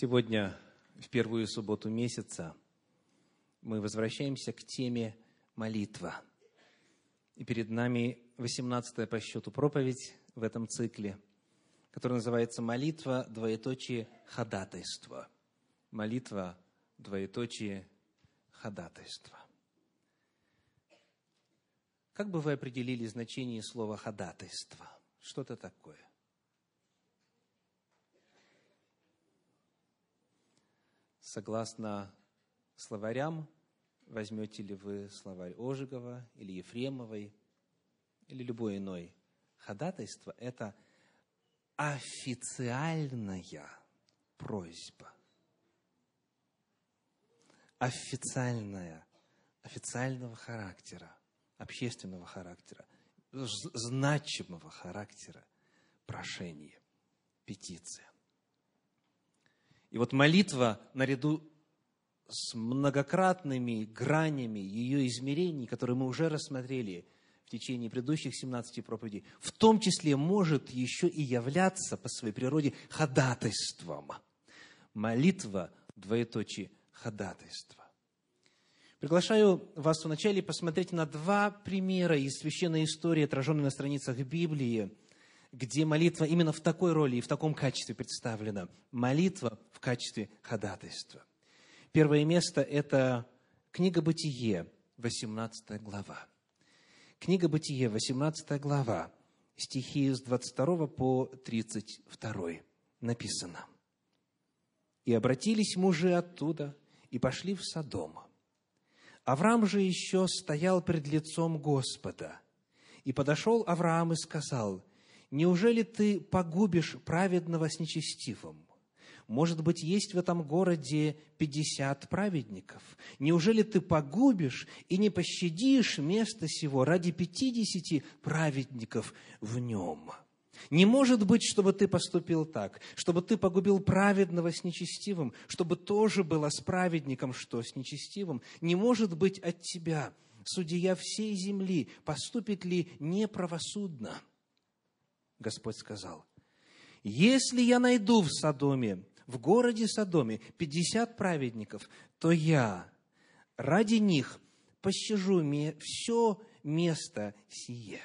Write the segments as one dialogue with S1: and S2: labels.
S1: Сегодня, в первую субботу месяца, мы возвращаемся к теме молитва. И перед нами 18 по счету проповедь в этом цикле, которая называется «Молитва, двоеточие, ходатайство». Молитва, двоеточие, ходатайство. Как бы вы определили значение слова «ходатайство»? Что это такое? Согласно словарям, возьмете ли вы словарь Ожегова или Ефремовой, или любой иной, ходатайство – это официальная просьба. Официальная, официального характера, общественного характера, значимого характера прошение, петиция. И вот молитва наряду с многократными гранями ее измерений, которые мы уже рассмотрели в течение предыдущих 17 проповедей, в том числе может еще и являться по своей природе ходатайством. Молитва, двоеточие, ходатайство. Приглашаю вас вначале посмотреть на два примера из священной истории, отраженной на страницах Библии – где молитва именно в такой роли и в таком качестве представлена. Молитва в качестве ходатайства. Первое место – это книга «Бытие», 18 глава. Книга «Бытие», 18 глава, стихи с 22 по 32 написано. «И обратились мужи оттуда, и пошли в Содом. Авраам же еще стоял пред лицом Господа. И подошел Авраам и сказал, Неужели ты погубишь праведного с нечестивым? Может быть, есть в этом городе пятьдесят праведников? Неужели ты погубишь и не пощадишь место сего ради пятидесяти праведников в нем? Не может быть, чтобы ты поступил так, чтобы ты погубил праведного с нечестивым, чтобы тоже было с праведником, что с нечестивым. Не может быть от тебя, судья всей земли, поступит ли неправосудно – Господь сказал, если я найду в Содоме, в городе Содоме, 50 праведников, то я ради них пощажу все место сие.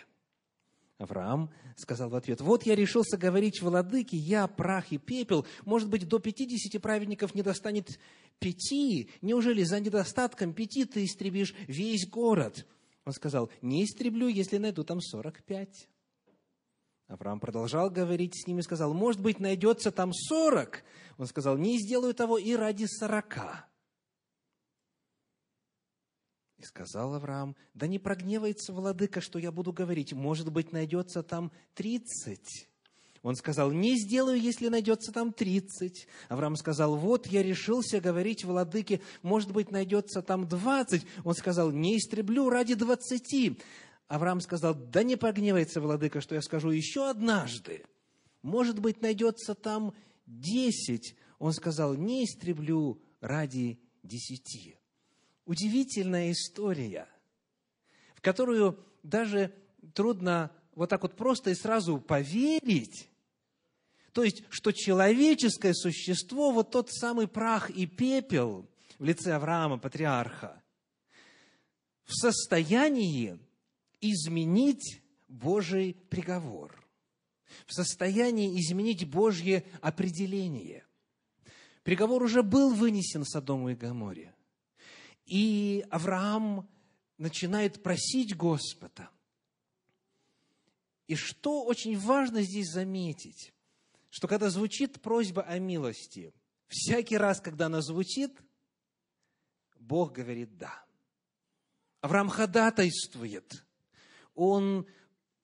S1: Авраам сказал в ответ, вот я решился говорить владыке, я прах и пепел, может быть, до пятидесяти праведников не достанет пяти, неужели за недостатком пяти ты истребишь весь город? Он сказал, не истреблю, если найду там сорок пять. Авраам продолжал говорить с ними сказал, может быть, найдется там сорок. Он сказал, не сделаю того и ради сорока. И сказал Авраам, да не прогневается владыка, что я буду говорить, может быть, найдется там тридцать. Он сказал, не сделаю, если найдется там тридцать. Авраам сказал, вот я решился говорить владыке, может быть, найдется там двадцать. Он сказал, не истреблю ради двадцати. Авраам сказал, да не погневается, владыка, что я скажу еще однажды. Может быть, найдется там десять. Он сказал, не истреблю ради десяти. Удивительная история, в которую даже трудно вот так вот просто и сразу поверить. То есть, что человеческое существо, вот тот самый прах и пепел в лице Авраама, патриарха, в состоянии изменить Божий приговор, в состоянии изменить Божье определение. Приговор уже был вынесен Содому и Гаморе. И Авраам начинает просить Господа. И что очень важно здесь заметить, что когда звучит просьба о милости, всякий раз, когда она звучит, Бог говорит «да». Авраам ходатайствует он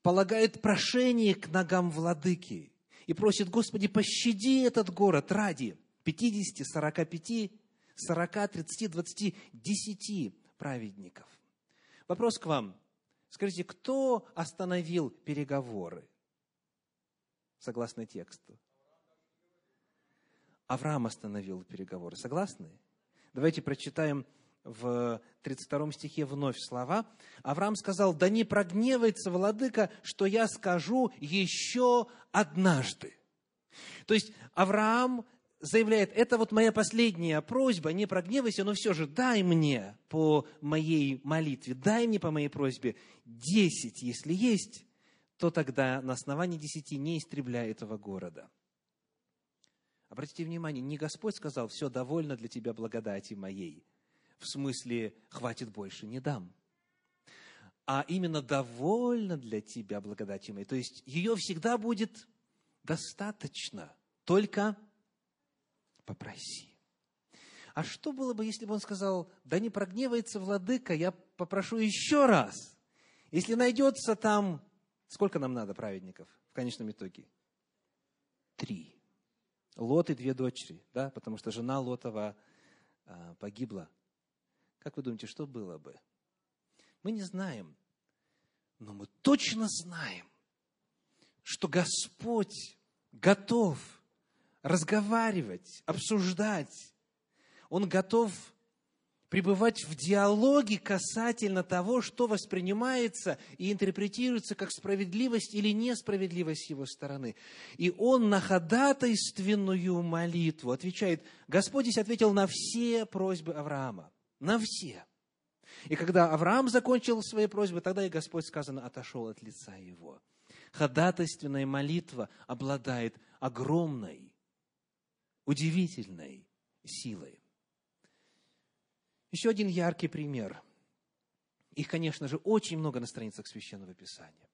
S1: полагает прошение к ногам владыки и просит, Господи, пощади этот город ради 50, 45, 40, 30, 20, 10 праведников. Вопрос к вам. Скажите, кто остановил переговоры? Согласно тексту. Авраам остановил переговоры. Согласны? Давайте прочитаем в 32 стихе вновь слова. Авраам сказал, да не прогневается владыка, что я скажу еще однажды. То есть Авраам заявляет, это вот моя последняя просьба, не прогневайся, но все же дай мне по моей молитве, дай мне по моей просьбе десять, если есть, то тогда на основании десяти не истребляй этого города. Обратите внимание, не Господь сказал, все довольно для тебя благодати моей, в смысле, хватит больше, не дам. А именно довольно для тебя благодати моей. То есть ее всегда будет достаточно, только попроси. А что было бы, если бы он сказал, да не прогневается владыка, я попрошу еще раз. Если найдется там, сколько нам надо праведников в конечном итоге? Три. Лот и две дочери, да, потому что жена Лотова а, погибла. Как вы думаете, что было бы? Мы не знаем, но мы точно знаем, что Господь готов разговаривать, обсуждать. Он готов пребывать в диалоге касательно того, что воспринимается и интерпретируется как справедливость или несправедливость его стороны. И он на ходатайственную молитву отвечает, Господь здесь ответил на все просьбы Авраама, на все. И когда Авраам закончил свои просьбы, тогда и Господь, сказано, отошел от лица его. Ходатайственная молитва обладает огромной удивительной силой. Еще один яркий пример. Их, конечно же, очень много на страницах Священного Писания.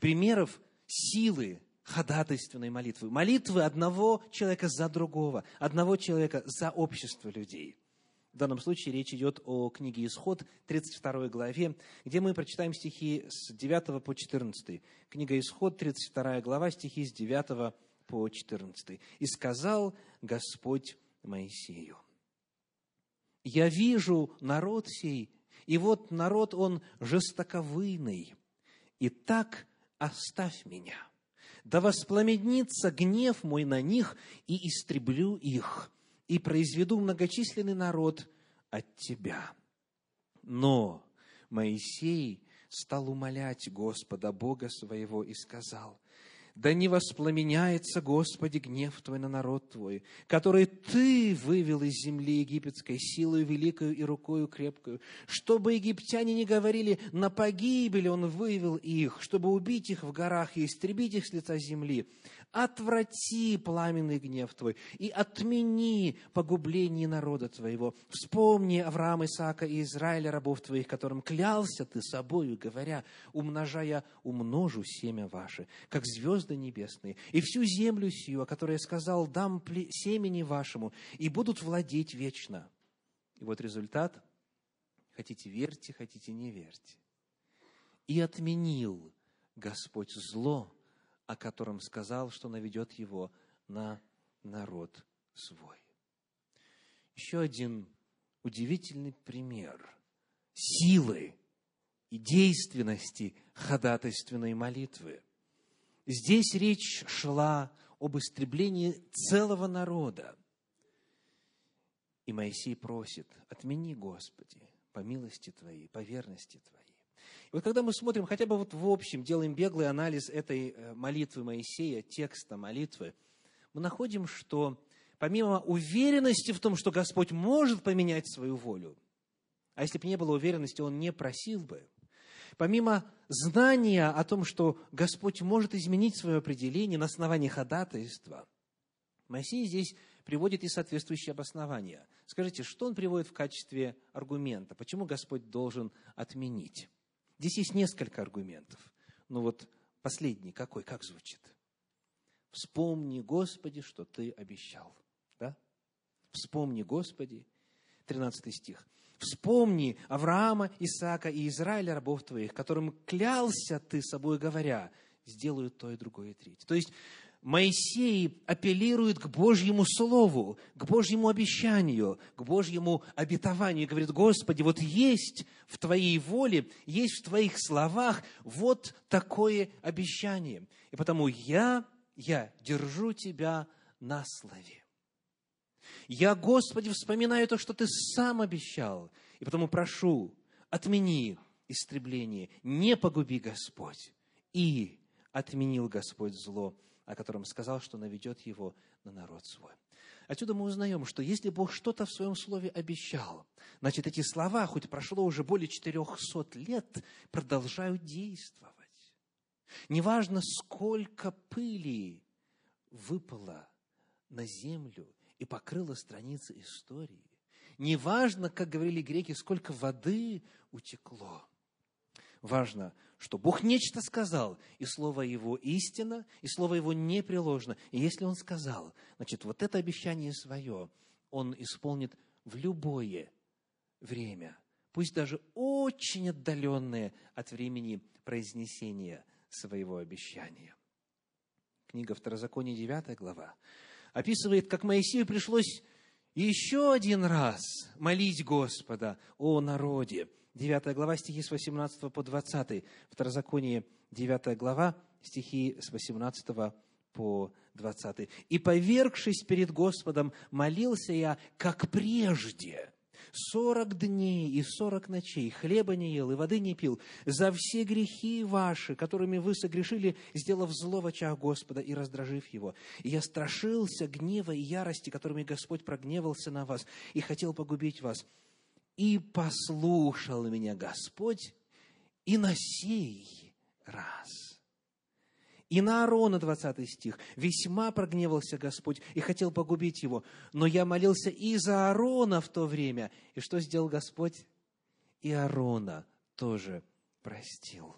S1: Примеров силы ходатайственной молитвы. Молитвы одного человека за другого, одного человека за общество людей. В данном случае речь идет о книге Исход, 32 главе, где мы прочитаем стихи с 9 по 14. Книга Исход, 32 глава, стихи с 9 по 14. «И сказал Господь Моисею, «Я вижу народ сей, и вот народ он жестоковыйный, и так оставь меня, да воспламенится гнев мой на них, и истреблю их, и произведу многочисленный народ от тебя». Но Моисей стал умолять Господа Бога своего и сказал, да не воспламеняется, Господи, гнев Твой на народ Твой, который Ты вывел из земли египетской силой великою и рукою крепкою, чтобы египтяне не говорили, на погибель Он вывел их, чтобы убить их в горах и истребить их с лица земли отврати пламенный гнев Твой и отмени погубление народа Твоего. Вспомни Авраама, Исаака и Израиля, рабов Твоих, которым клялся Ты собою, говоря, умножая, умножу семя ваше, как звезды небесные, и всю землю сию, о которой я сказал, дам семени вашему, и будут владеть вечно. И вот результат. Хотите верьте, хотите не верьте. И отменил Господь зло, о котором сказал, что наведет его на народ свой. Еще один удивительный пример силы и действенности ходатайственной молитвы. Здесь речь шла об истреблении целого народа. И Моисей просит, отмени, Господи, по милости Твоей, по верности Твоей. Вот когда мы смотрим, хотя бы вот в общем, делаем беглый анализ этой э, молитвы Моисея, текста молитвы, мы находим, что помимо уверенности в том, что Господь может поменять свою волю, а если бы не было уверенности, Он не просил бы, помимо знания о том, что Господь может изменить свое определение на основании ходатайства, Моисей здесь приводит и соответствующие обоснования. Скажите, что он приводит в качестве аргумента? Почему Господь должен отменить? Здесь есть несколько аргументов. Но вот последний какой, как звучит? Вспомни, Господи, что Ты обещал. Да? Вспомни, Господи, 13 стих. Вспомни Авраама, Исаака и Израиля, рабов Твоих, которым клялся Ты собой, говоря, сделаю то и другое и третье. То есть Моисей апеллирует к Божьему Слову, к Божьему обещанию, к Божьему обетованию и говорит, Господи, вот есть в Твоей воле, есть в Твоих словах вот такое обещание. И потому я, я держу Тебя на слове. Я, Господи, вспоминаю то, что Ты сам обещал, и потому прошу, отмени истребление, не погуби Господь. И отменил Господь зло о котором сказал, что наведет его на народ свой. Отсюда мы узнаем, что если Бог что-то в своем слове обещал, значит, эти слова, хоть прошло уже более 400 лет, продолжают действовать. Неважно, сколько пыли выпало на землю и покрыло страницы истории. Неважно, как говорили греки, сколько воды утекло. Важно, что Бог нечто сказал, и Слово Его истина, и Слово Его непреложно. И если Он сказал, значит, вот это обещание свое Он исполнит в любое время, пусть даже очень отдаленное от времени произнесения своего обещания. Книга Второзакония, 9 глава, описывает, как Моисею пришлось еще один раз молить Господа о народе. 9 глава, стихи с 18 по 20. Второзаконие, 9 глава, стихи с 18 по 20. «И, повергшись перед Господом, молился я, как прежде, сорок дней и сорок ночей хлеба не ел и воды не пил за все грехи ваши, которыми вы согрешили, сделав зло в очах Господа и раздражив его. И я страшился гнева и ярости, которыми Господь прогневался на вас и хотел погубить вас. И послушал меня Господь и на сей раз и на Аарона, 20 стих, весьма прогневался Господь и хотел погубить его. Но я молился и за Аарона в то время. И что сделал Господь? И Аарона тоже простил.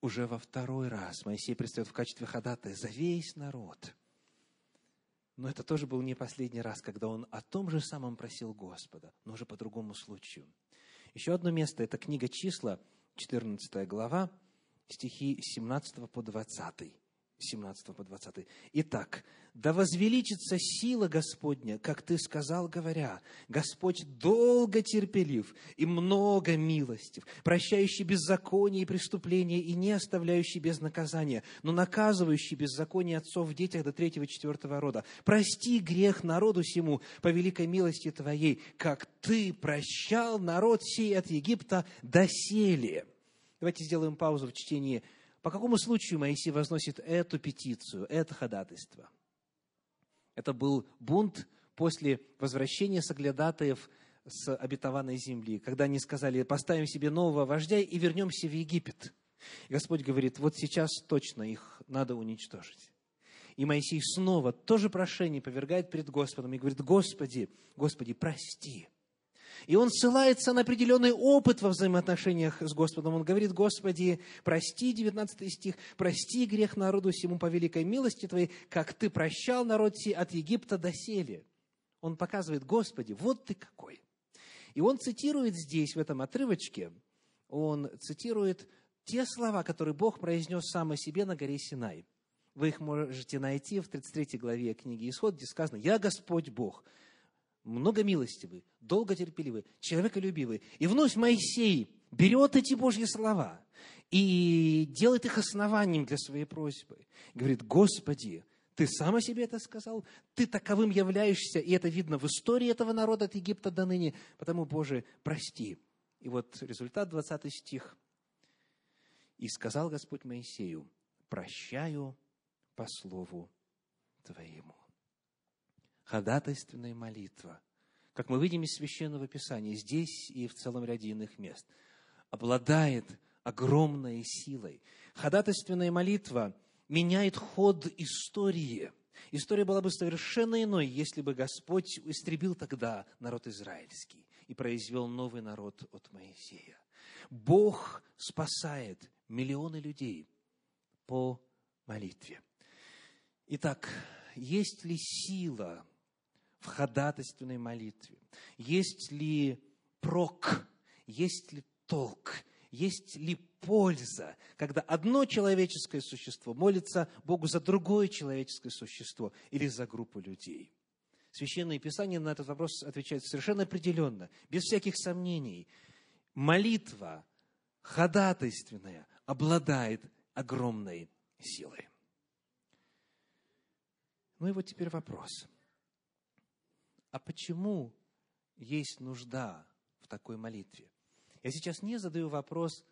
S1: Уже во второй раз Моисей предстает в качестве ходатая за весь народ. Но это тоже был не последний раз, когда он о том же самом просил Господа, но уже по другому случаю. Еще одно место – это книга «Числа», 14 глава, стихи 17 по 20. 17 по 20. Итак, да возвеличится сила Господня, как ты сказал, говоря, Господь долго терпелив и много милостив, прощающий беззаконие и преступления и не оставляющий без наказания, но наказывающий беззаконие отцов в детях до третьего и четвертого рода. Прости грех народу сему по великой милости Твоей, как ты прощал народ сей от Египта доселе. Давайте сделаем паузу в чтении. По какому случаю Моисей возносит эту петицию, это ходатайство? Это был бунт после возвращения соглядатаев с обетованной земли, когда они сказали, поставим себе нового вождя и вернемся в Египет. И Господь говорит, вот сейчас точно их надо уничтожить. И Моисей снова тоже прошение повергает перед Господом и говорит, Господи, Господи, прости. И он ссылается на определенный опыт во взаимоотношениях с Господом. Он говорит, Господи, прости, 19 стих, прости грех народу всему по великой милости Твоей, как Ты прощал народ сей от Египта до сели. Он показывает, Господи, вот Ты какой. И он цитирует здесь, в этом отрывочке, он цитирует те слова, которые Бог произнес сам о себе на горе Синай. Вы их можете найти в 33 главе книги Исход, где сказано «Я Господь Бог, многомилостивый, долготерпеливый, человеколюбивый. И вновь Моисей берет эти Божьи слова и делает их основанием для своей просьбы. Говорит, Господи, ты сам о себе это сказал, ты таковым являешься, и это видно в истории этого народа от Египта до ныне, потому, Боже, прости. И вот результат, 20 стих. «И сказал Господь Моисею, прощаю по слову Твоему» ходатайственная молитва, как мы видим из Священного Писания, здесь и в целом ряде иных мест, обладает огромной силой. Ходатайственная молитва меняет ход истории. История была бы совершенно иной, если бы Господь истребил тогда народ израильский и произвел новый народ от Моисея. Бог спасает миллионы людей по молитве. Итак, есть ли сила в ходатайственной молитве? Есть ли прок? Есть ли толк? Есть ли польза, когда одно человеческое существо молится Богу за другое человеческое существо или за группу людей? Священное Писание на этот вопрос отвечает совершенно определенно, без всяких сомнений. Молитва ходатайственная обладает огромной силой. Ну и вот теперь вопрос – а почему есть нужда в такой молитве? Я сейчас не задаю вопрос,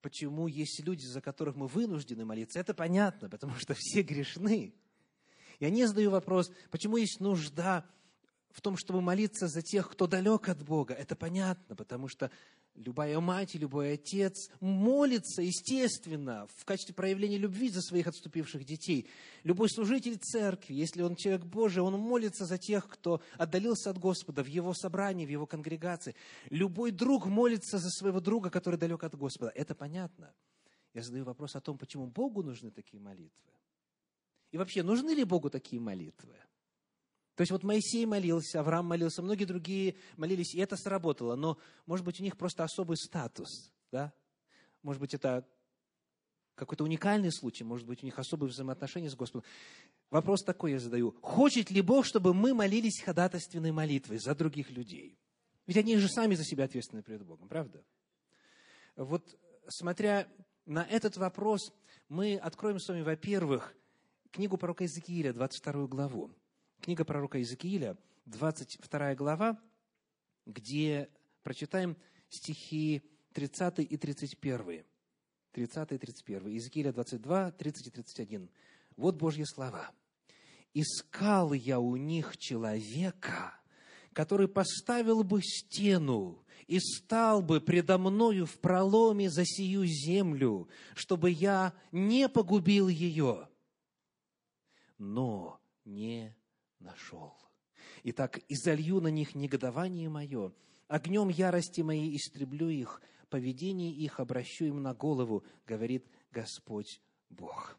S1: почему есть люди, за которых мы вынуждены молиться, это понятно, потому что все грешны. Я не задаю вопрос, почему есть нужда в том, чтобы молиться за тех, кто далек от Бога. Это понятно, потому что любая мать и любой отец молится, естественно, в качестве проявления любви за своих отступивших детей. Любой служитель церкви, если он человек Божий, он молится за тех, кто отдалился от Господа в его собрании, в его конгрегации. Любой друг молится за своего друга, который далек от Господа. Это понятно. Я задаю вопрос о том, почему Богу нужны такие молитвы. И вообще, нужны ли Богу такие молитвы? То есть вот Моисей молился, Авраам молился, многие другие молились, и это сработало. Но, может быть, у них просто особый статус, да? Может быть, это какой-то уникальный случай, может быть, у них особые взаимоотношения с Господом. Вопрос такой я задаю. Хочет ли Бог, чтобы мы молились ходатайственной молитвой за других людей? Ведь они же сами за себя ответственны перед Богом, правда? Вот смотря на этот вопрос, мы откроем с вами, во-первых, книгу пророка Иезекииля, 22 главу. Книга пророка Иезекииля, 22 глава, где прочитаем стихи 30 и 31. 30 и 31. Иезекииля 22, 30 и 31. Вот Божьи слова. «Искал я у них человека, который поставил бы стену и стал бы предо мною в проломе за сию землю, чтобы я не погубил ее. Но не нашел. Итак, изолью на них негодование мое, огнем ярости моей истреблю их, поведение их обращу им на голову, говорит Господь Бог.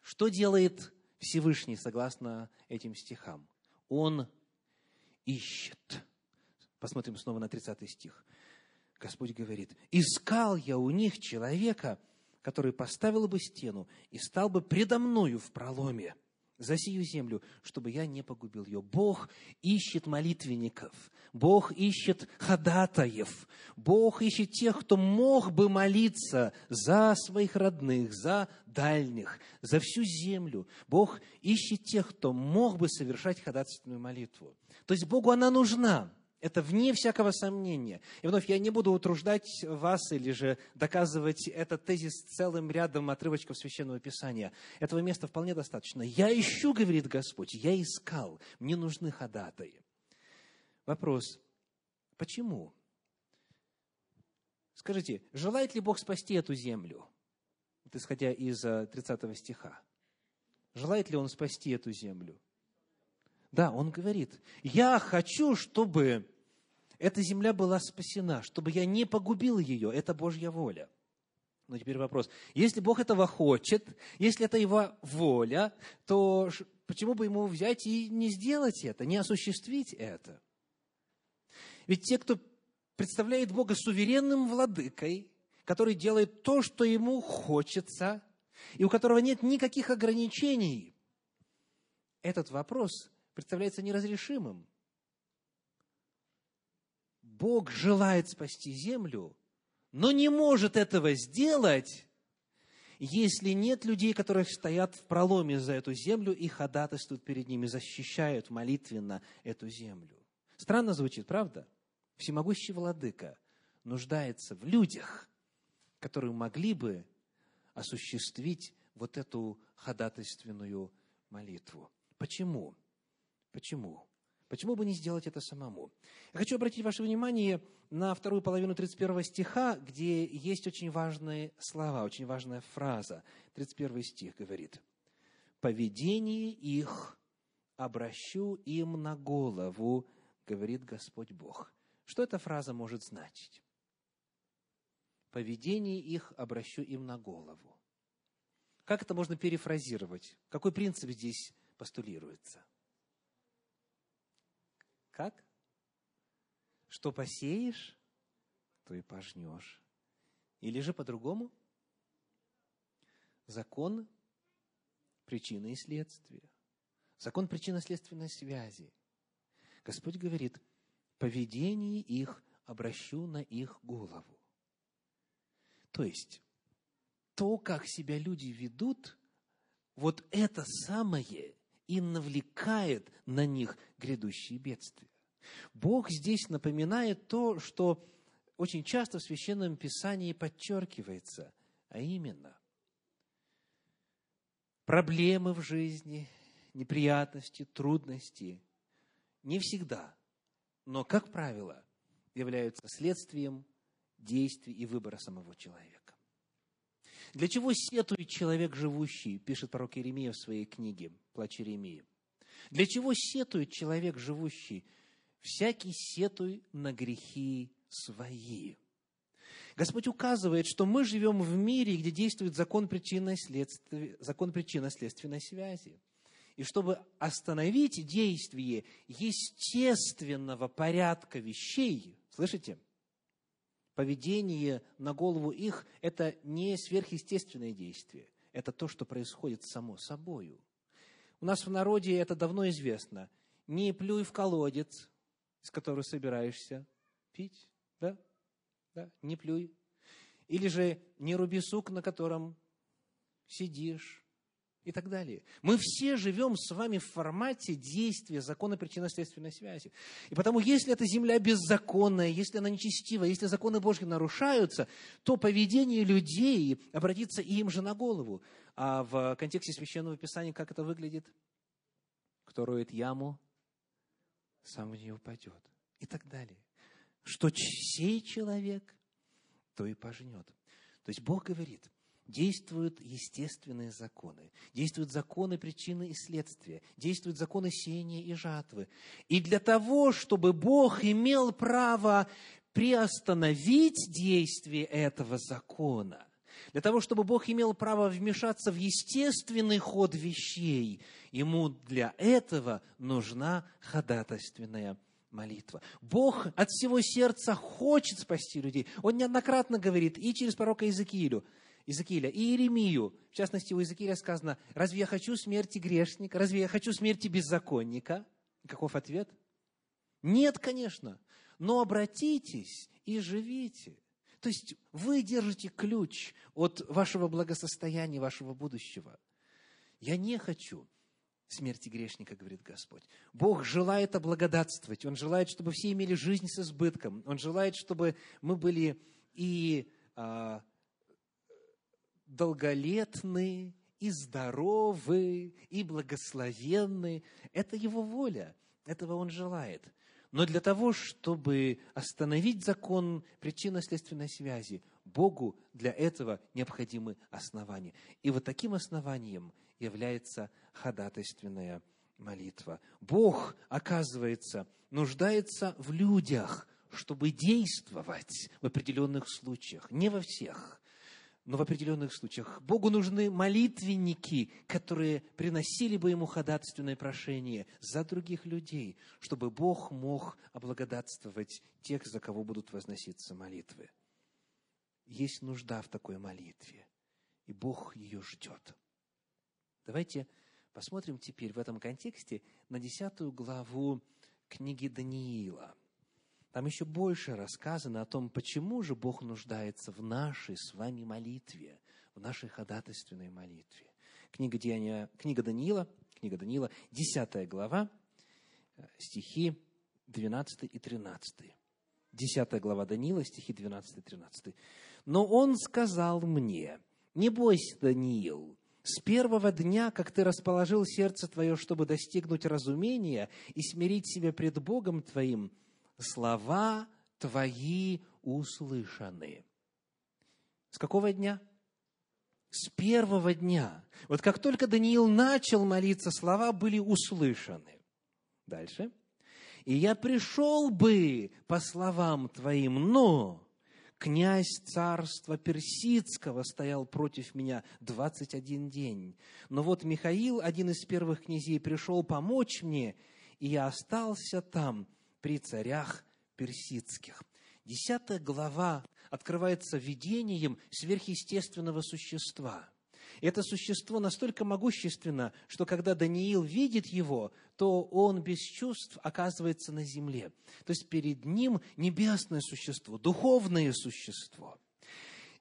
S1: Что делает Всевышний, согласно этим стихам? Он ищет. Посмотрим снова на 30 стих. Господь говорит, «Искал я у них человека, который поставил бы стену и стал бы предо мною в проломе, за сию землю, чтобы я не погубил ее. Бог ищет молитвенников, Бог ищет ходатаев, Бог ищет тех, кто мог бы молиться за своих родных, за дальних, за всю землю. Бог ищет тех, кто мог бы совершать ходатайственную молитву. То есть Богу она нужна. Это вне всякого сомнения. И вновь я не буду утруждать вас или же доказывать этот тезис целым рядом отрывочков Священного Писания. Этого места вполне достаточно. «Я ищу, — говорит Господь, — я искал, мне нужны ходатаи». Вопрос, почему? Скажите, желает ли Бог спасти эту землю? Вот исходя из 30 э, стиха. Желает ли Он спасти эту землю? Да, он говорит, я хочу, чтобы эта земля была спасена, чтобы я не погубил ее. Это Божья воля. Но теперь вопрос. Если Бог этого хочет, если это Его воля, то почему бы Ему взять и не сделать это, не осуществить это? Ведь те, кто представляет Бога суверенным владыкой, который делает то, что Ему хочется, и у которого нет никаких ограничений, этот вопрос представляется неразрешимым. Бог желает спасти землю, но не может этого сделать, если нет людей, которые стоят в проломе за эту землю и ходатайствуют перед ними, защищают молитвенно эту землю. Странно звучит, правда? Всемогущий владыка нуждается в людях, которые могли бы осуществить вот эту ходатайственную молитву. Почему? Почему? Почему бы не сделать это самому? Я хочу обратить ваше внимание на вторую половину 31 стиха, где есть очень важные слова, очень важная фраза. 31 стих говорит, «Поведение их обращу им на голову, говорит Господь Бог». Что эта фраза может значить? Поведение их обращу им на голову. Как это можно перефразировать? Какой принцип здесь постулируется? Как? Что посеешь, то и пожнешь. Или же по-другому? Закон причины и следствия. Закон причинно-следственной связи. Господь говорит, поведение их обращу на их голову. То есть, то, как себя люди ведут, вот это самое и навлекает на них грядущие бедствия. Бог здесь напоминает то, что очень часто в Священном Писании подчеркивается, а именно проблемы в жизни, неприятности, трудности не всегда, но, как правило, являются следствием действий и выбора самого человека. Для чего сетует человек живущий, пишет пророк Иеремия в своей книге «Плач Иеремии». Для чего сетует человек живущий? Всякий сетуй на грехи свои. Господь указывает, что мы живем в мире, где действует закон причинно-следственной связи. И чтобы остановить действие естественного порядка вещей, слышите, поведение на голову их – это не сверхъестественное действие, это то, что происходит само собою. У нас в народе это давно известно. Не плюй в колодец, из которого собираешься пить, да? да? Не плюй. Или же не руби сук, на котором сидишь, и так далее. Мы все живем с вами в формате действия закона причинно-следственной связи. И потому, если эта земля беззаконная, если она нечестивая, если законы Божьи нарушаются, то поведение людей обратится им же на голову. А в контексте Священного Писания как это выглядит? Кто роет яму, сам в нее упадет. И так далее. Что сей человек, то и пожнет. То есть Бог говорит, действуют естественные законы, действуют законы причины и следствия, действуют законы сеяния и жатвы. И для того, чтобы Бог имел право приостановить действие этого закона, для того, чтобы Бог имел право вмешаться в естественный ход вещей, ему для этого нужна ходатайственная молитва. Бог от всего сердца хочет спасти людей. Он неоднократно говорит и через пророка Иезекиилю – Иезекииля и Иеремию. В частности, у Иезекииля сказано, разве я хочу смерти грешника? Разве я хочу смерти беззаконника? Каков ответ? Нет, конечно. Но обратитесь и живите. То есть вы держите ключ от вашего благосостояния, вашего будущего. Я не хочу смерти грешника, говорит Господь. Бог желает облагодатствовать. Он желает, чтобы все имели жизнь с избытком. Он желает, чтобы мы были и а, долголетны, и здоровы, и благословенны. Это Его воля, этого Он желает. Но для того, чтобы остановить закон причинно-следственной связи, Богу для этого необходимы основания. И вот таким основанием является ходатайственная молитва. Бог, оказывается, нуждается в людях, чтобы действовать в определенных случаях, не во всех но в определенных случаях. Богу нужны молитвенники, которые приносили бы Ему ходатайственное прошение за других людей, чтобы Бог мог облагодатствовать тех, за кого будут возноситься молитвы. Есть нужда в такой молитве, и Бог ее ждет. Давайте посмотрим теперь в этом контексте на десятую главу книги Даниила – там еще больше рассказано о том, почему же Бог нуждается в нашей с вами молитве, в нашей ходатайственной молитве. Книга, Деяния, книга Даниила, книга Даниила, 10 глава, стихи 12 и 13. 10 глава Даниила, стихи 12 и 13. «Но он сказал мне, не бойся, Даниил, с первого дня, как ты расположил сердце твое, чтобы достигнуть разумения и смирить себя пред Богом твоим, слова твои услышаны. С какого дня? С первого дня. Вот как только Даниил начал молиться, слова были услышаны. Дальше. И я пришел бы по словам твоим, но князь царства персидского стоял против меня 21 день. Но вот Михаил, один из первых князей, пришел помочь мне, и я остался там при царях персидских. Десятая глава открывается видением сверхъестественного существа. Это существо настолько могущественно, что когда Даниил видит его, то он без чувств оказывается на земле. То есть перед ним небесное существо, духовное существо.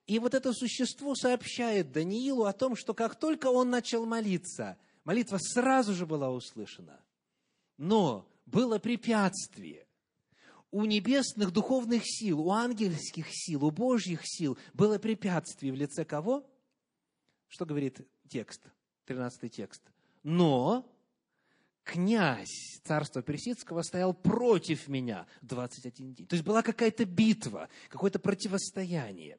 S1: И вот это существо сообщает Даниилу о том, что как только он начал молиться, молитва сразу же была услышана. Но было препятствие. у небесных духовных сил, у ангельских сил, у божьих сил было препятствие в лице кого? Что говорит текст, 13 текст? Но князь царства персидского стоял против меня 21 день. То есть была какая-то битва, какое-то противостояние.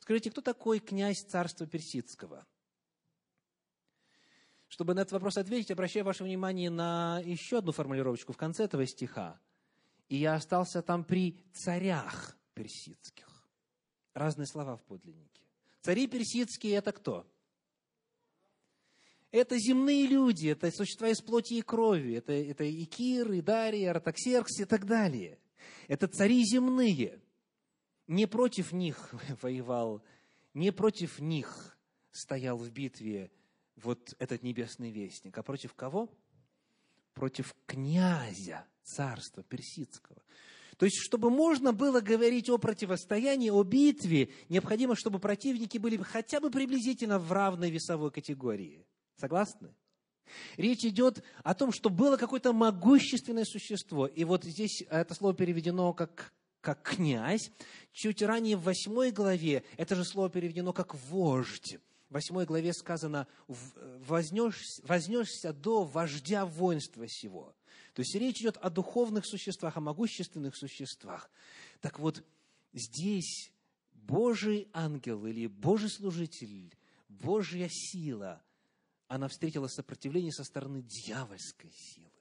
S1: Скажите, кто такой князь царства персидского? Чтобы на этот вопрос ответить, обращаю ваше внимание на еще одну формулировочку в конце этого стиха – и я остался там при царях персидских. Разные слова в подлиннике. Цари персидские – это кто? Это земные люди, это существа из плоти и крови, это, это и Кир, и Дарий, и Артаксеркс и так далее. Это цари земные. Не против них воевал, не против них стоял в битве вот этот небесный вестник, а против кого? Против князя царства персидского. То есть, чтобы можно было говорить о противостоянии, о битве, необходимо, чтобы противники были хотя бы приблизительно в равной весовой категории. Согласны? Речь идет о том, что было какое-то могущественное существо. И вот здесь это слово переведено как, как князь. Чуть ранее в восьмой главе это же слово переведено как вождь. Восьмой главе сказано, вознешься, вознешься до вождя воинства сего. То есть речь идет о духовных существах, о могущественных существах. Так вот, здесь Божий ангел или Божий служитель, Божья сила, она встретила сопротивление со стороны дьявольской силы,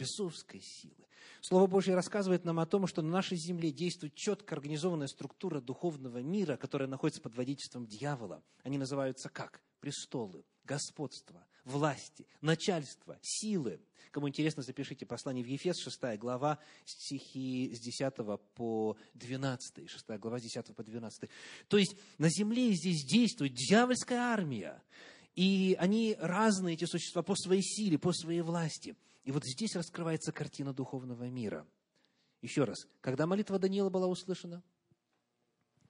S1: бесовской силы. Слово Божье рассказывает нам о том, что на нашей земле действует четко организованная структура духовного мира, которая находится под водительством дьявола. Они называются как? Престолы, господство, власти, начальство, силы. Кому интересно, запишите послание в Ефес, 6 глава, стихи с 10 по 12, 6 глава с 10 по 12. То есть на земле здесь действует дьявольская армия, и они разные, эти существа, по своей силе, по своей власти. И вот здесь раскрывается картина духовного мира. Еще раз, когда молитва Даниила была услышана?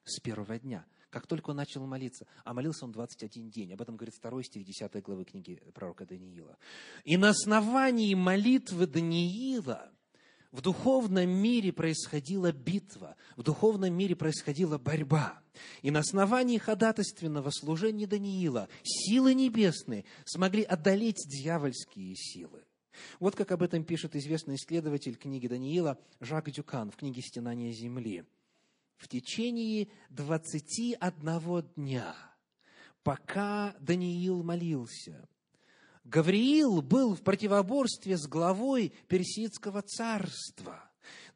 S1: С первого дня – как только он начал молиться, а молился он 21 день, об этом говорит второй стих 10 главы книги пророка Даниила. И на основании молитвы Даниила в духовном мире происходила битва, в духовном мире происходила борьба. И на основании ходатайственного служения Даниила силы небесные смогли одолеть дьявольские силы. Вот как об этом пишет известный исследователь книги Даниила Жак Дюкан в книге «Стенание земли» в течение 21 дня, пока Даниил молился. Гавриил был в противоборстве с главой Персидского царства.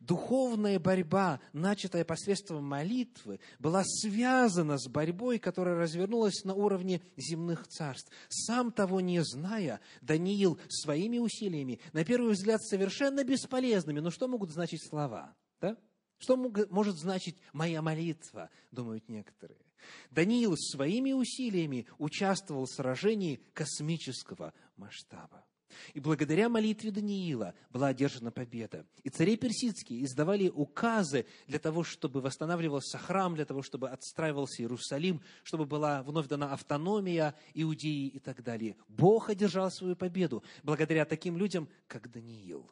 S1: Духовная борьба, начатая посредством молитвы, была связана с борьбой, которая развернулась на уровне земных царств. Сам того не зная, Даниил своими усилиями, на первый взгляд совершенно бесполезными, но что могут значить слова? Да? Что может значить моя молитва, думают некоторые. Даниил своими усилиями участвовал в сражении космического масштаба. И благодаря молитве Даниила была одержана победа. И цари персидские издавали указы для того, чтобы восстанавливался храм, для того, чтобы отстраивался Иерусалим, чтобы была вновь дана автономия Иудеи и так далее. Бог одержал свою победу благодаря таким людям, как Даниил.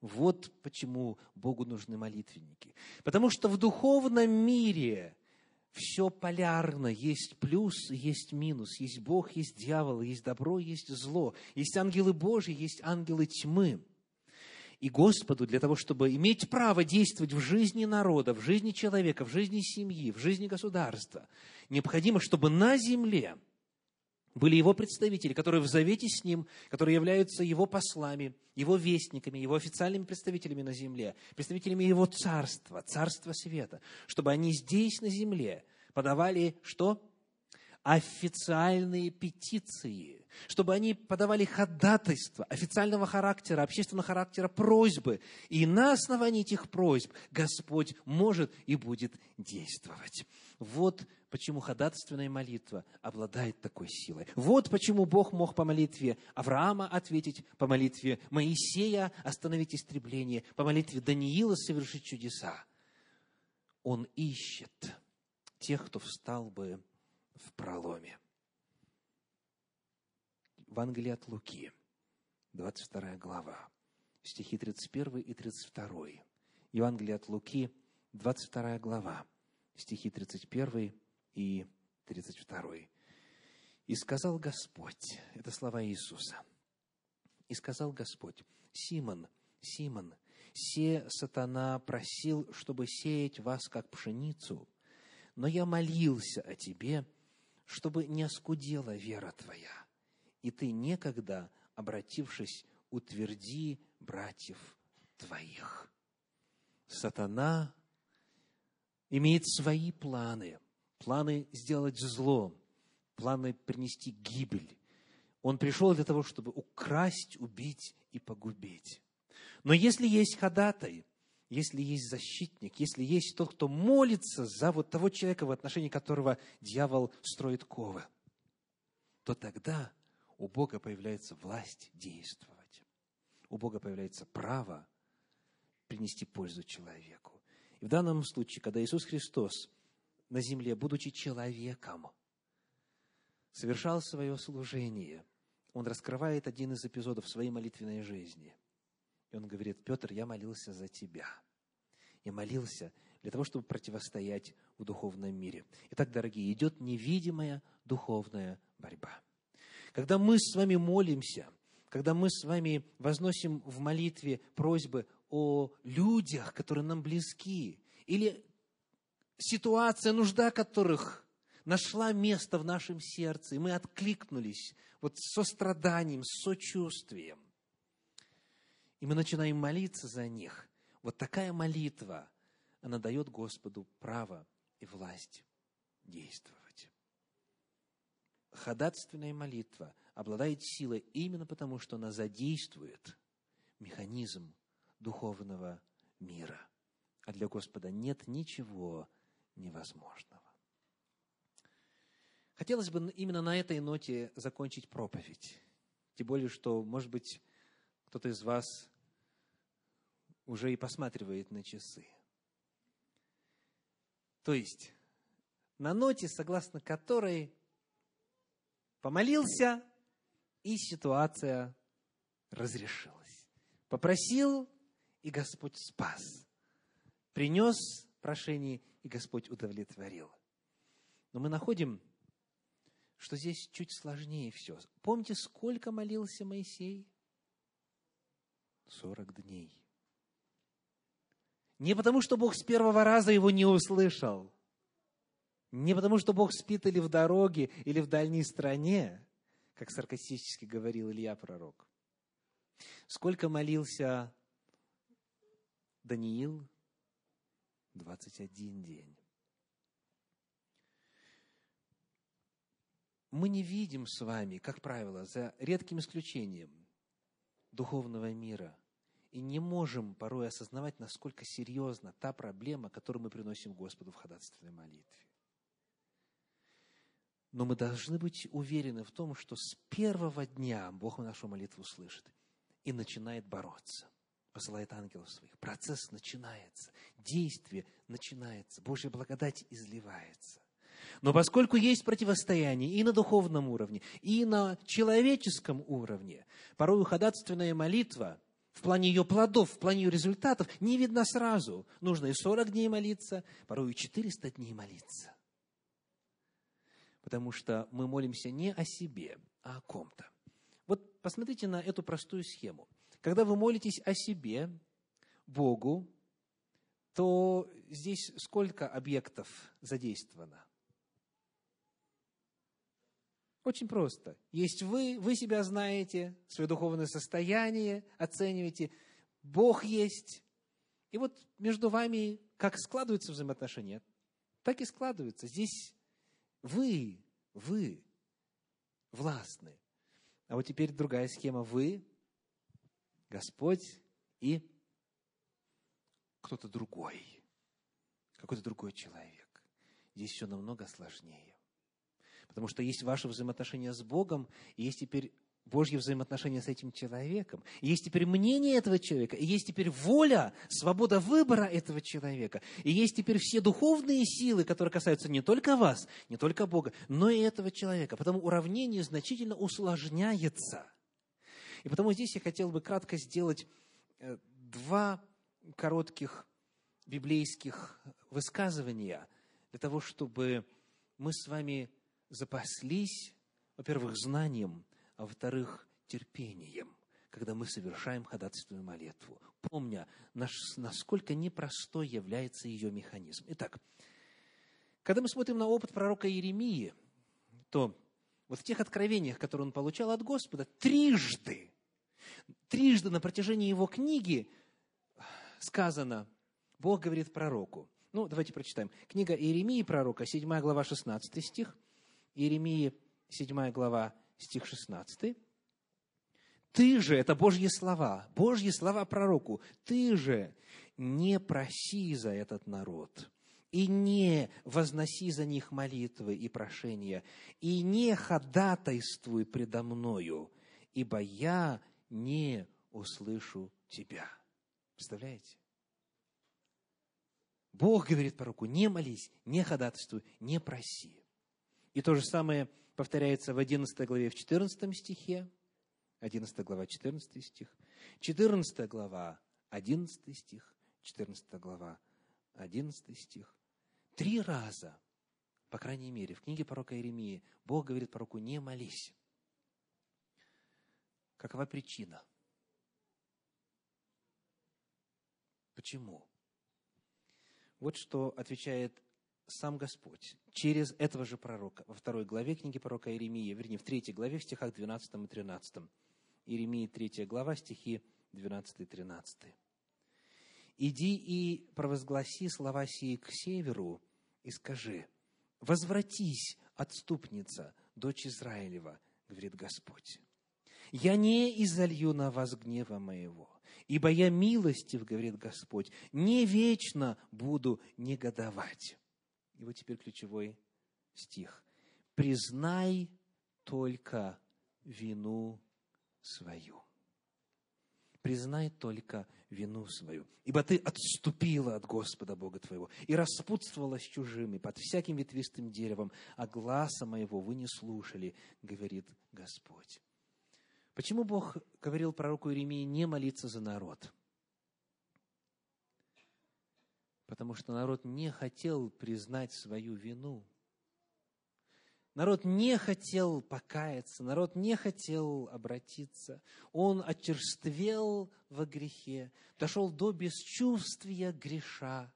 S1: Вот почему Богу нужны молитвенники. Потому что в духовном мире все полярно. Есть плюс, есть минус. Есть Бог, есть дьявол, есть добро, есть зло. Есть ангелы Божьи, есть ангелы тьмы. И Господу для того, чтобы иметь право действовать в жизни народа, в жизни человека, в жизни семьи, в жизни государства, необходимо, чтобы на земле – были его представители, которые в завете с ним, которые являются его послами, его вестниками, его официальными представителями на земле, представителями его царства, царства света, чтобы они здесь на земле подавали что? Официальные петиции, чтобы они подавали ходатайства официального характера, общественного характера, просьбы. И на основании этих просьб Господь может и будет действовать. Вот почему ходатайственная молитва обладает такой силой. Вот почему Бог мог по молитве Авраама ответить, по молитве Моисея остановить истребление, по молитве Даниила совершить чудеса. Он ищет тех, кто встал бы в проломе. В Англии от Луки, 22 глава, стихи 31 и 32. Евангелие от Луки, 22 глава, стихи 31 и 32. «И сказал Господь», это слова Иисуса, «И сказал Господь, Симон, Симон, се сатана просил, чтобы сеять вас, как пшеницу, но я молился о тебе, чтобы не оскудела вера твоя, и ты некогда, обратившись, утверди братьев твоих. Сатана имеет свои планы, планы сделать зло, планы принести гибель. Он пришел для того, чтобы украсть, убить и погубить. Но если есть ходатай, если есть защитник, если есть тот, кто молится за вот того человека, в отношении которого дьявол строит ковы, то тогда у Бога появляется власть действовать. У Бога появляется право принести пользу человеку. И в данном случае, когда Иисус Христос на земле, будучи человеком, совершал свое служение, Он раскрывает один из эпизодов своей молитвенной жизни – и он говорит, Петр, я молился за тебя. Я молился для того, чтобы противостоять в духовном мире. Итак, дорогие, идет невидимая духовная борьба. Когда мы с вами молимся, когда мы с вами возносим в молитве просьбы о людях, которые нам близки, или ситуация, нужда которых нашла место в нашем сердце, и мы откликнулись вот со страданием, с сочувствием – и мы начинаем молиться за них, вот такая молитва, она дает Господу право и власть действовать. Ходатайственная молитва обладает силой именно потому, что она задействует механизм духовного мира. А для Господа нет ничего невозможного. Хотелось бы именно на этой ноте закончить проповедь. Тем более, что, может быть, кто-то из вас уже и посматривает на часы. То есть, на ноте, согласно которой помолился, и ситуация разрешилась. Попросил, и Господь спас. Принес прошение, и Господь удовлетворил. Но мы находим, что здесь чуть сложнее все. Помните, сколько молился Моисей? Сорок дней. Не потому, что Бог с первого раза его не услышал. Не потому, что Бог спит или в дороге, или в дальней стране, как саркастически говорил Илья пророк. Сколько молился Даниил? 21 день. Мы не видим с вами, как правило, за редким исключением духовного мира – и не можем порой осознавать, насколько серьезна та проблема, которую мы приносим Господу в ходатайственной молитве. Но мы должны быть уверены в том, что с первого дня Бог нашу молитву слышит и начинает бороться. Посылает ангелов своих. Процесс начинается. Действие начинается. Божья благодать изливается. Но поскольку есть противостояние и на духовном уровне, и на человеческом уровне, порой ходатайственная молитва – в плане ее плодов, в плане ее результатов, не видно сразу. Нужно и 40 дней молиться, порой и 400 дней молиться. Потому что мы молимся не о себе, а о ком-то. Вот посмотрите на эту простую схему. Когда вы молитесь о себе, Богу, то здесь сколько объектов задействовано? Очень просто. Есть вы, вы себя знаете, свое духовное состояние оцениваете, Бог есть. И вот между вами как складываются взаимоотношения, так и складываются. Здесь вы, вы властны. А вот теперь другая схема. Вы, Господь и кто-то другой, какой-то другой человек. Здесь все намного сложнее. Потому что есть ваши взаимоотношения с Богом, и есть теперь Божьи взаимоотношения с этим человеком. И есть теперь мнение этого человека, и есть теперь воля, свобода выбора этого человека. И есть теперь все духовные силы, которые касаются не только вас, не только Бога, но и этого человека. Потому уравнение значительно усложняется. И потому здесь я хотел бы кратко сделать э, два коротких библейских высказывания для того, чтобы мы с вами запаслись, во-первых, знанием, а во-вторых, терпением, когда мы совершаем ходатайственную молитву, помня, насколько непростой является ее механизм. Итак, когда мы смотрим на опыт пророка Иеремии, то вот в тех откровениях, которые он получал от Господа, трижды, трижды на протяжении его книги сказано, Бог говорит пророку. Ну, давайте прочитаем. Книга Иеремии пророка, 7 глава, 16 стих. Иеремии, 7 глава, стих 16. Ты же, это Божьи слова, Божьи слова пророку, ты же не проси за этот народ, и не возноси за них молитвы и прошения, и не ходатайствуй предо мною, ибо я не услышу тебя. Представляете? Бог говорит пророку, не молись, не ходатайствуй, не проси. И то же самое повторяется в 11 главе, в 14 стихе, 11 глава, 14 стих, 14 глава, 11 стих, 14 глава, 11 стих. Три раза, по крайней мере, в книге пророка Иеремии, Бог говорит пророку, не молись. Какова причина? Почему? Вот что отвечает сам Господь через этого же пророка во второй главе книги пророка Иеремии, вернее, в третьей главе, в стихах 12 и 13. Иеремии 3 глава, стихи 12 и 13. «Иди и провозгласи слова сии к северу, и скажи, возвратись, отступница, дочь Израилева, говорит Господь. Я не изолью на вас гнева моего, ибо я милостив, говорит Господь, не вечно буду негодовать. И вот теперь ключевой стих. Признай только вину свою. Признай только вину свою, ибо ты отступила от Господа Бога твоего и распутствовала с чужими под всяким ветвистым деревом, а гласа моего вы не слушали, говорит Господь. Почему Бог говорил пророку Иеремии не молиться за народ? Потому что народ не хотел признать свою вину – Народ не хотел покаяться, народ не хотел обратиться. Он очерствел во грехе, дошел до бесчувствия греша.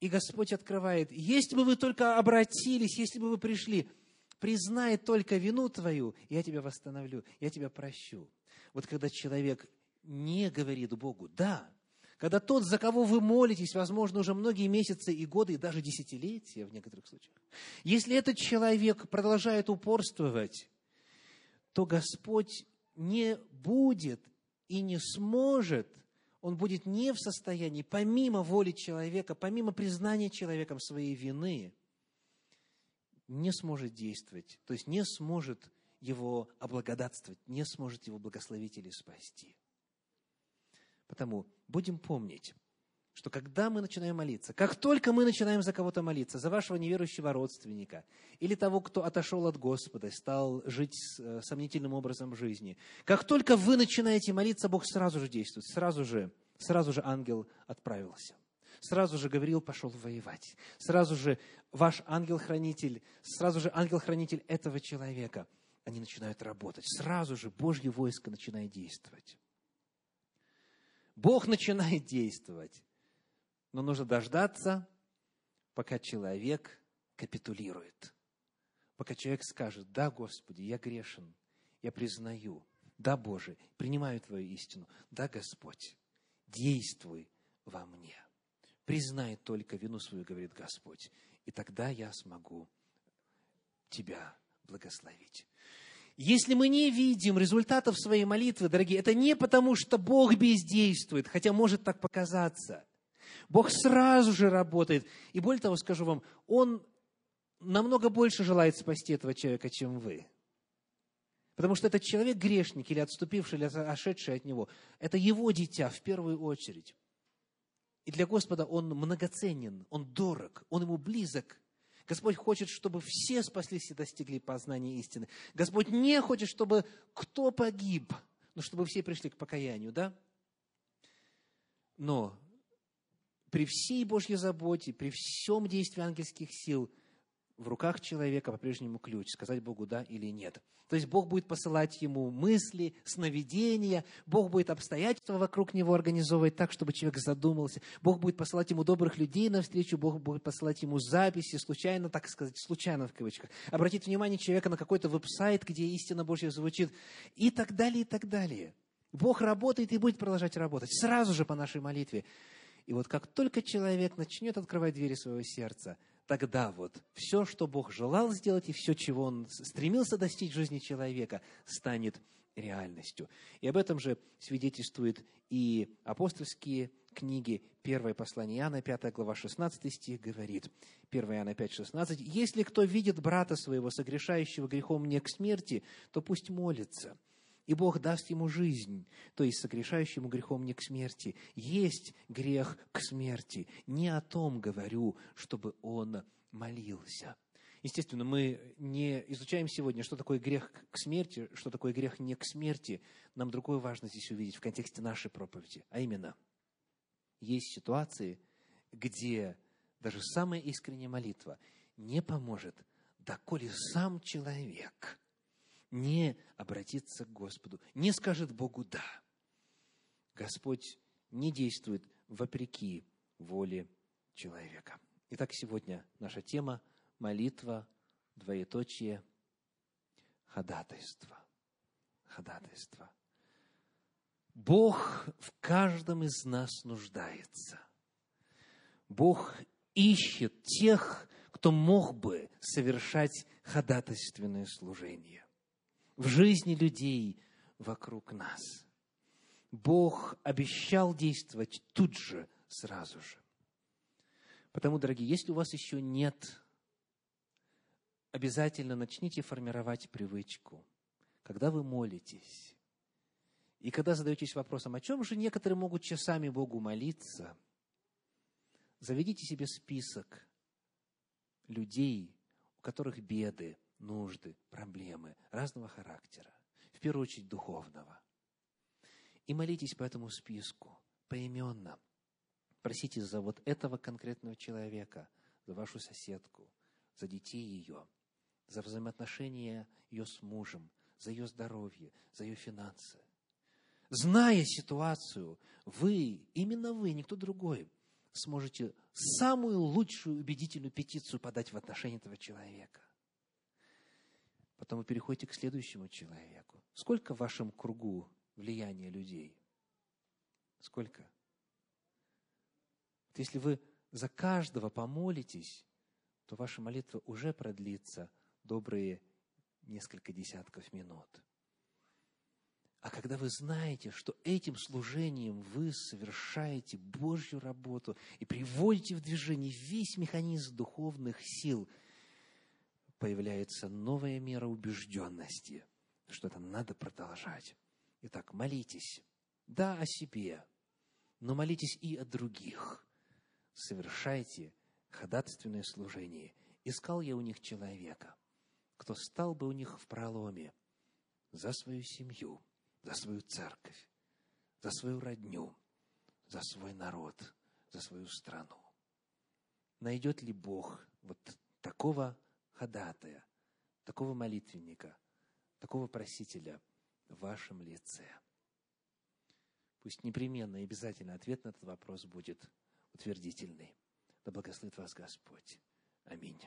S1: И Господь открывает, если бы вы только обратились, если бы вы пришли, признай только вину твою, я тебя восстановлю, я тебя прощу. Вот когда человек не говорит Богу, да, когда тот, за кого вы молитесь, возможно, уже многие месяцы и годы, и даже десятилетия в некоторых случаях, если этот человек продолжает упорствовать, то Господь не будет и не сможет, он будет не в состоянии, помимо воли человека, помимо признания человеком своей вины, не сможет действовать, то есть не сможет его облагодатствовать, не сможет его благословить или спасти. Потому будем помнить, что когда мы начинаем молиться, как только мы начинаем за кого-то молиться, за вашего неверующего родственника или того, кто отошел от Господа стал жить э, сомнительным образом жизни, как только вы начинаете молиться, Бог сразу же действует, сразу же, сразу же ангел отправился. Сразу же Гавриил пошел воевать. Сразу же ваш ангел-хранитель, сразу же ангел-хранитель этого человека, они начинают работать. Сразу же Божье войско начинает действовать. Бог начинает действовать. Но нужно дождаться, пока человек капитулирует. Пока человек скажет, да, Господи, я грешен, я признаю, да, Боже, принимаю Твою истину, да, Господь, действуй во мне. Признай только вину свою, говорит Господь, и тогда я смогу Тебя благословить. Если мы не видим результатов своей молитвы, дорогие, это не потому, что Бог бездействует, хотя может так показаться. Бог сразу же работает. И более того, скажу вам, Он намного больше желает спасти этого человека, чем вы. Потому что этот человек грешник, или отступивший, или ошедший от него, это его дитя в первую очередь. И для Господа он многоценен, он дорог, он ему близок. Господь хочет, чтобы все спаслись и достигли познания истины. Господь не хочет, чтобы кто погиб, но чтобы все пришли к покаянию, да? Но
S2: при всей Божьей заботе, при всем действии ангельских сил – в руках человека по-прежнему ключ, сказать Богу да или нет. То есть Бог будет посылать ему мысли, сновидения, Бог будет обстоятельства вокруг него организовывать так, чтобы человек задумался. Бог будет посылать ему добрых людей навстречу, Бог будет посылать ему записи, случайно, так сказать, случайно в кавычках. Обратить внимание человека на какой-то веб-сайт, где истина Божья звучит, и так далее, и так далее. Бог работает и будет продолжать работать сразу же по нашей молитве. И вот как только человек начнет открывать двери своего сердца – тогда вот все, что Бог желал сделать, и все, чего Он стремился достичь в жизни человека, станет реальностью. И об этом же свидетельствуют и апостольские книги. Первое послание Иоанна, 5 глава, 16 стих говорит, 1 Иоанна 5, 16, «Если кто видит брата своего, согрешающего грехом не к смерти, то пусть молится, и Бог даст ему жизнь, то есть согрешающему грехом не к смерти. Есть грех к смерти. Не о том говорю, чтобы он молился. Естественно, мы не изучаем сегодня, что такое грех к смерти, что такое грех не к смерти. Нам другое важно здесь увидеть в контексте нашей проповеди. А именно, есть ситуации, где даже самая искренняя молитва не поможет, доколе сам человек не обратится к Господу, не скажет Богу «да». Господь не действует вопреки воле человека. Итак, сегодня наша тема – молитва, двоеточие, ходатайство. Ходатайство. Бог в каждом из нас нуждается. Бог ищет тех, кто мог бы совершать ходатайственное служение в жизни людей вокруг нас. Бог обещал действовать тут же, сразу же. Потому, дорогие, если у вас еще нет, обязательно начните формировать привычку. Когда вы молитесь, и когда задаетесь вопросом, о чем же некоторые могут часами Богу молиться, заведите себе список людей, у которых беды, нужды, проблемы разного характера, в первую очередь духовного. И молитесь по этому списку, поименно. Просите за вот этого конкретного человека, за вашу соседку, за детей ее, за взаимоотношения ее с мужем, за ее здоровье, за ее финансы. Зная ситуацию, вы, именно вы, никто другой, сможете самую лучшую убедительную петицию подать в отношении этого человека. Потом вы переходите к следующему человеку. Сколько в вашем кругу влияния людей? Сколько? Вот если вы за каждого помолитесь, то ваша молитва уже продлится добрые несколько десятков минут. А когда вы знаете, что этим служением вы совершаете Божью работу и приводите в движение весь механизм духовных сил – появляется новая мера убежденности, что это надо продолжать. Итак, молитесь. Да, о себе, но молитесь и о других. Совершайте ходатайственное служение. Искал я у них человека, кто стал бы у них в проломе за свою семью, за свою церковь, за свою родню, за свой народ, за свою страну. Найдет ли Бог вот такого ходатая, такого молитвенника, такого просителя в вашем лице. Пусть непременно и обязательно ответ на этот вопрос будет утвердительный. Да благословит вас Господь. Аминь.